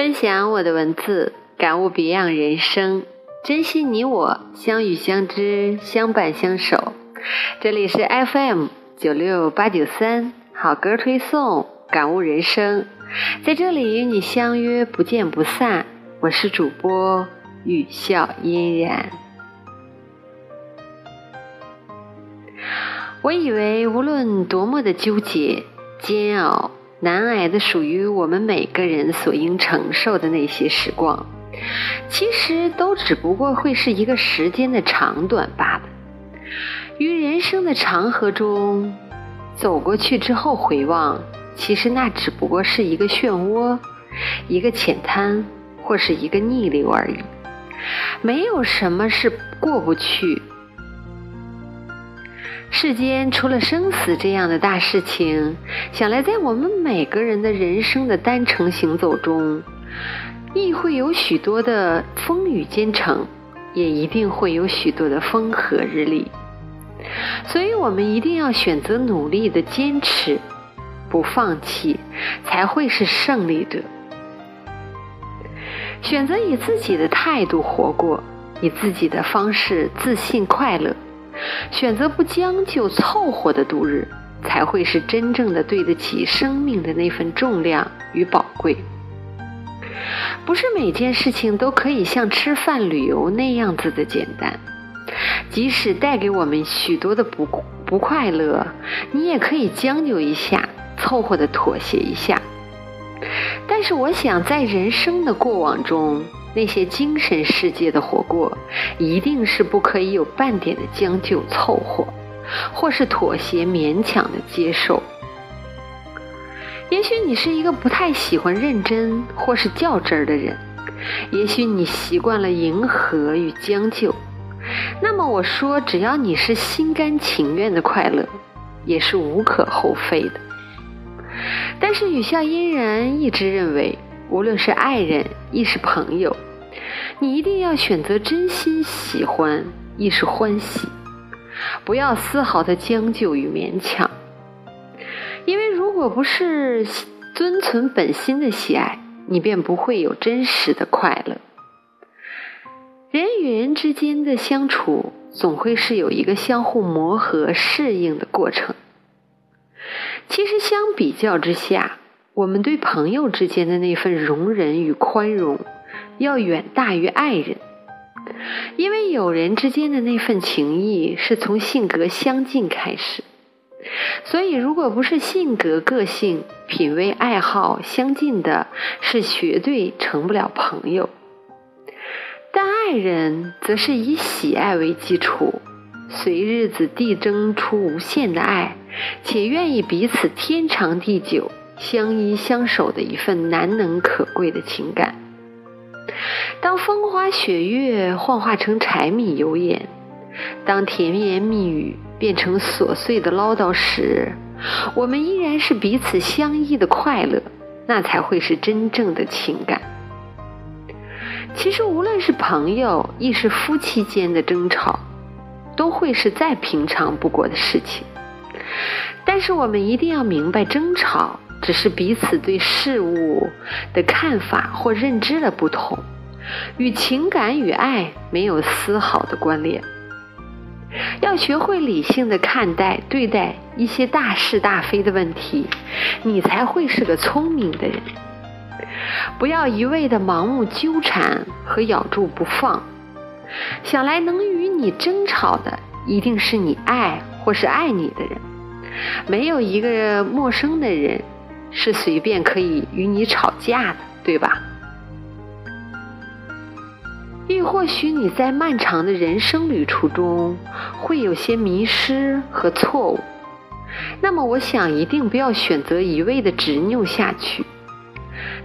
分享我的文字，感悟别样人生，珍惜你我相遇相知相伴相守。这里是 FM 九六八九三好歌推送，感悟人生，在这里与你相约不见不散。我是主播雨笑嫣然。我以为无论多么的纠结、煎熬。难挨的属于我们每个人所应承受的那些时光，其实都只不过会是一个时间的长短罢了。于人生的长河中走过去之后回望，其实那只不过是一个漩涡、一个浅滩或是一个逆流而已，没有什么是过不去。世间除了生死这样的大事情，想来在我们每个人的人生的单程行走中，亦会有许多的风雨兼程，也一定会有许多的风和日丽。所以，我们一定要选择努力的坚持，不放弃，才会是胜利者。选择以自己的态度活过，以自己的方式自信快乐。选择不将就、凑合的度日，才会是真正的对得起生命的那份重量与宝贵。不是每件事情都可以像吃饭、旅游那样子的简单，即使带给我们许多的不不快乐，你也可以将就一下，凑合的妥协一下。但是，我想在人生的过往中。那些精神世界的活过，一定是不可以有半点的将就凑合，或是妥协勉强的接受。也许你是一个不太喜欢认真或是较真儿的人，也许你习惯了迎合与将就。那么我说，只要你是心甘情愿的快乐，也是无可厚非的。但是雨下嫣然一直认为。无论是爱人亦是朋友，你一定要选择真心喜欢亦是欢喜，不要丝毫的将就与勉强。因为如果不是遵存本心的喜爱，你便不会有真实的快乐。人与人之间的相处，总会是有一个相互磨合、适应的过程。其实相比较之下，我们对朋友之间的那份容忍与宽容，要远大于爱人，因为友人之间的那份情谊是从性格相近开始，所以如果不是性格、个性、品味、爱好相近的，是绝对成不了朋友。但爱人则是以喜爱为基础，随日子递增出无限的爱，且愿意彼此天长地久。相依相守的一份难能可贵的情感。当风花雪月幻化成柴米油盐，当甜言蜜语变成琐碎的唠叨时，我们依然是彼此相依的快乐，那才会是真正的情感。其实，无论是朋友亦是夫妻间的争吵，都会是再平常不过的事情。但是，我们一定要明白，争吵。只是彼此对事物的看法或认知的不同，与情感与爱没有丝毫的关联。要学会理性的看待、对待一些大是大非的问题，你才会是个聪明的人。不要一味的盲目纠缠和咬住不放。想来能与你争吵的，一定是你爱或是爱你的人，没有一个陌生的人。是随便可以与你吵架的，对吧？亦或许你在漫长的人生旅途中会有些迷失和错误，那么我想一定不要选择一味的执拗下去，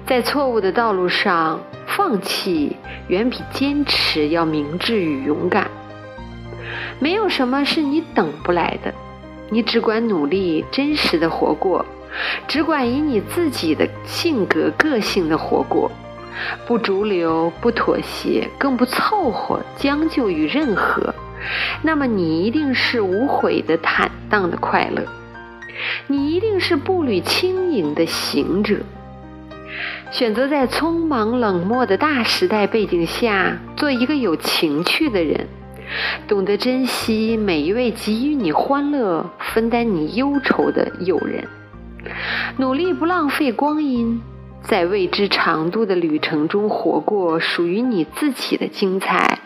在错误的道路上放弃，远比坚持要明智与勇敢。没有什么是你等不来的，你只管努力，真实的活过。只管以你自己的性格、个性的活过，不逐流，不妥协，更不凑合、将就于任何，那么你一定是无悔的、坦荡的快乐，你一定是步履轻盈的行者。选择在匆忙冷漠的大时代背景下，做一个有情趣的人，懂得珍惜每一位给予你欢乐、分担你忧愁的友人，努力不浪费光阴，在未知长度的旅程中活过属于你自己的精彩。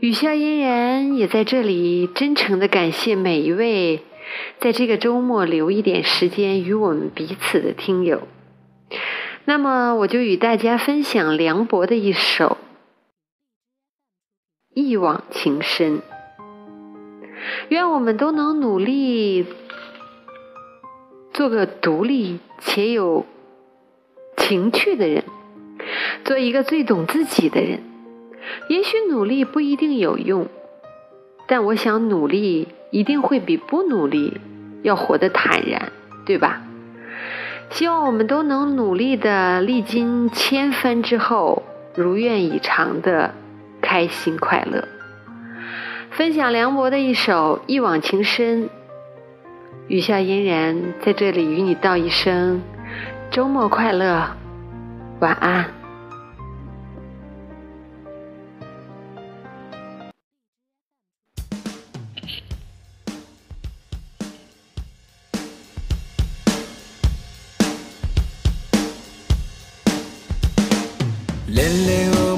雨下嫣然也在这里真诚的感谢每一位在这个周末留一点时间与我们彼此的听友。那么，我就与大家分享梁博的一首《一往情深》。愿我们都能努力做个独立且有情趣的人，做一个最懂自己的人。也许努力不一定有用，但我想努力一定会比不努力要活得坦然，对吧？希望我们都能努力的历经千帆之后，如愿以偿的开心快乐。分享梁博的一首《一往情深》，雨下嫣然在这里与你道一声周末快乐，晚安。连连噩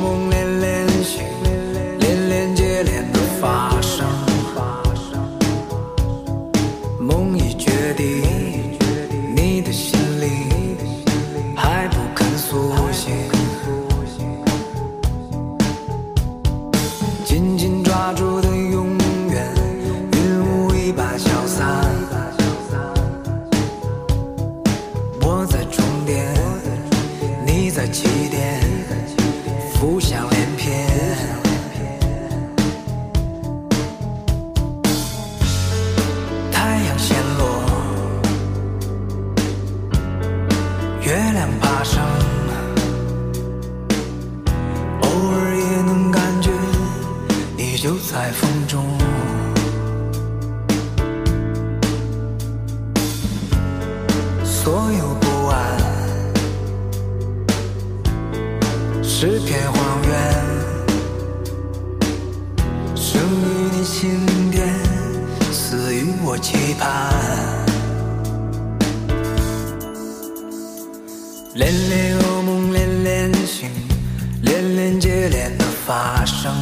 所有不安。是片荒原，生于你心田，死于我期盼。连连噩梦，连连醒，连连接连的发生。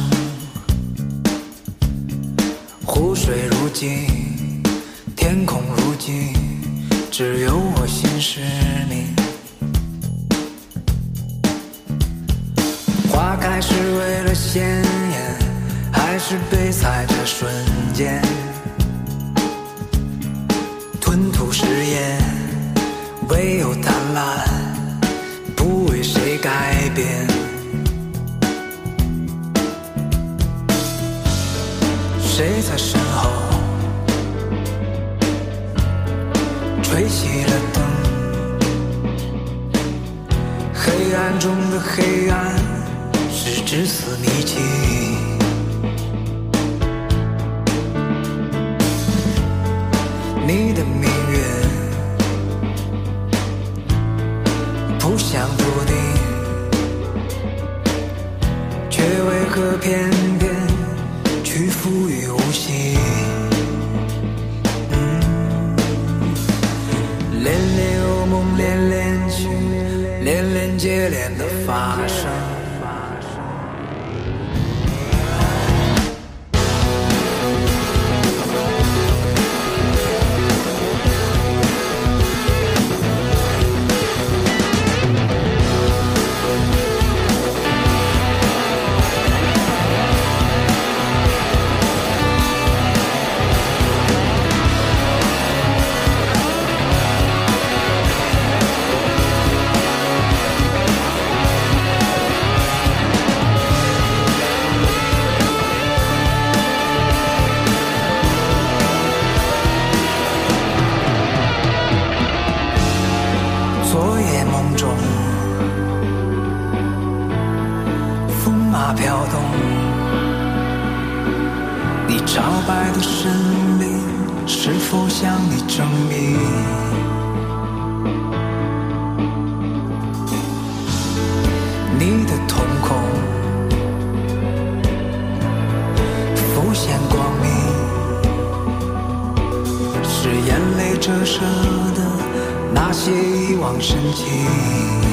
湖水如镜，天空如镜，只有我心是你。花开是为了鲜艳，还是被踩的瞬间？吞吐誓言，唯有贪婪，不为谁改变。谁在身后熄了灯？黑暗中的黑暗。是至死迷情，你的命运不想注定，却为何偏接连的发生。我向你证明，你的瞳孔浮现光明，是眼泪折射的那些遗忘神情。